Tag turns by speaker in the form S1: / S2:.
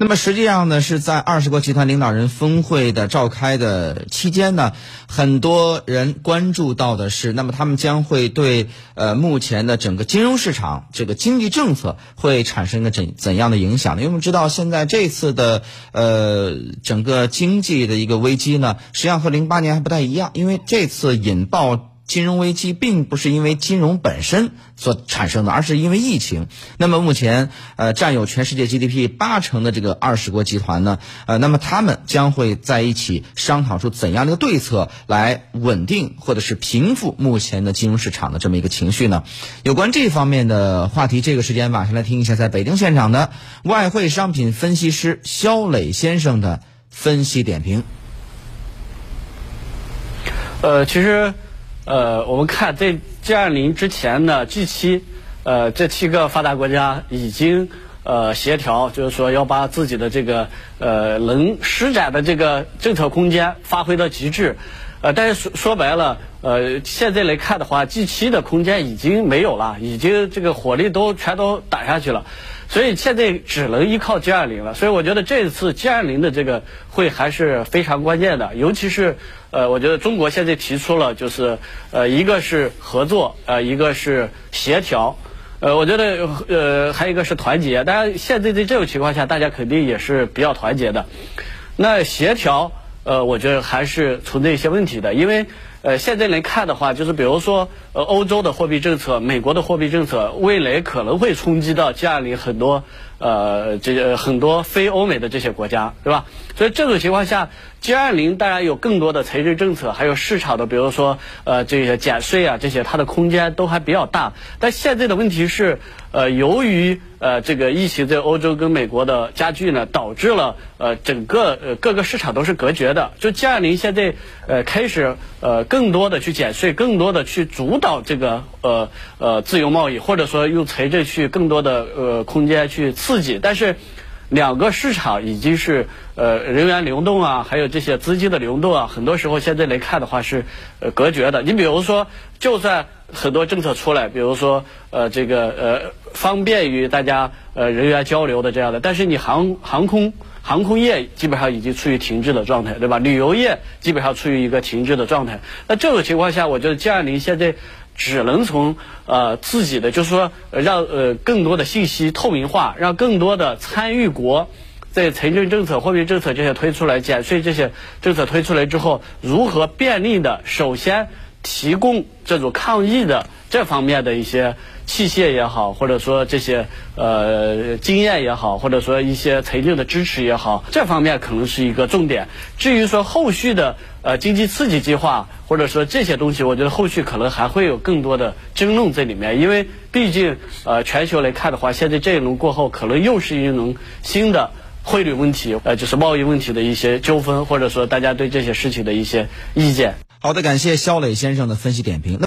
S1: 那么实际上呢，是在二十国集团领导人峰会的召开的期间呢，很多人关注到的是，那么他们将会对呃目前的整个金融市场这个经济政策会产生一个怎怎样的影响呢？因为我们知道现在这次的呃整个经济的一个危机呢，实际上和零八年还不太一样，因为这次引爆。金融危机并不是因为金融本身所产生的，而是因为疫情。那么目前，呃，占有全世界 GDP 八成的这个二十国集团呢，呃，那么他们将会在一起商讨出怎样的一个对策来稳定或者是平复目前的金融市场的这么一个情绪呢？有关这方面的话题，这个时间晚上来听一下在北京现场的外汇商品分析师肖磊先生的分析点评。
S2: 呃，其实。呃，我们看在 G 二零之前呢，G7，呃，这七个发达国家已经呃协调，就是说要把自己的这个呃能施展的这个政策空间发挥到极致，呃，但是说说白了，呃，现在来看的话，G7 的空间已经没有了，已经这个火力都全都打下去了。所以现在只能依靠 G20 了，所以我觉得这次 G20 的这个会还是非常关键的，尤其是呃，我觉得中国现在提出了就是呃，一个是合作，呃，一个是协调，呃，我觉得呃，还有一个是团结。当然，现在在这种情况下，大家肯定也是比较团结的。那协调，呃，我觉得还是存在一些问题的，因为。呃，现在来看的话，就是比如说，呃，欧洲的货币政策、美国的货币政策，未来可能会冲击到 G 二零很多，呃，这个很多非欧美的这些国家，对吧？所以这种情况下，G20 当然有更多的财政政策，还有市场的，比如说，呃，这些减税啊，这些它的空间都还比较大。但现在的问题是，呃，由于呃这个疫情在欧洲跟美国的加剧呢，导致了呃整个呃各个市场都是隔绝的。就 G20 现在呃开始呃。更多的去减税，更多的去主导这个呃呃自由贸易，或者说用财政去更多的呃空间去刺激，但是两个市场已经是呃人员流动啊，还有这些资金的流动啊，很多时候现在来看的话是呃隔绝的。你比如说，就算很多政策出来，比如说呃这个呃方便于大家呃人员交流的这样的，但是你航航空。航空业基本上已经处于停滞的状态，对吧？旅游业基本上处于一个停滞的状态。那这种情况下，我觉得 G20 现在只能从呃自己的，就是说让呃更多的信息透明化，让更多的参与国在财政政策、货币政策这些推出来、减税这些政策推出来之后，如何便利的首先提供这种抗疫的这方面的一些。器械也好，或者说这些呃经验也好，或者说一些财政的支持也好，这方面可能是一个重点。至于说后续的呃经济刺激计划，或者说这些东西，我觉得后续可能还会有更多的争论在里面。因为毕竟呃全球来看的话，现在这一轮过后，可能又是一轮新的汇率问题，呃就是贸易问题的一些纠纷，或者说大家对这些事情的一些意见。
S1: 好的，感谢肖磊先生的分析点评。那么。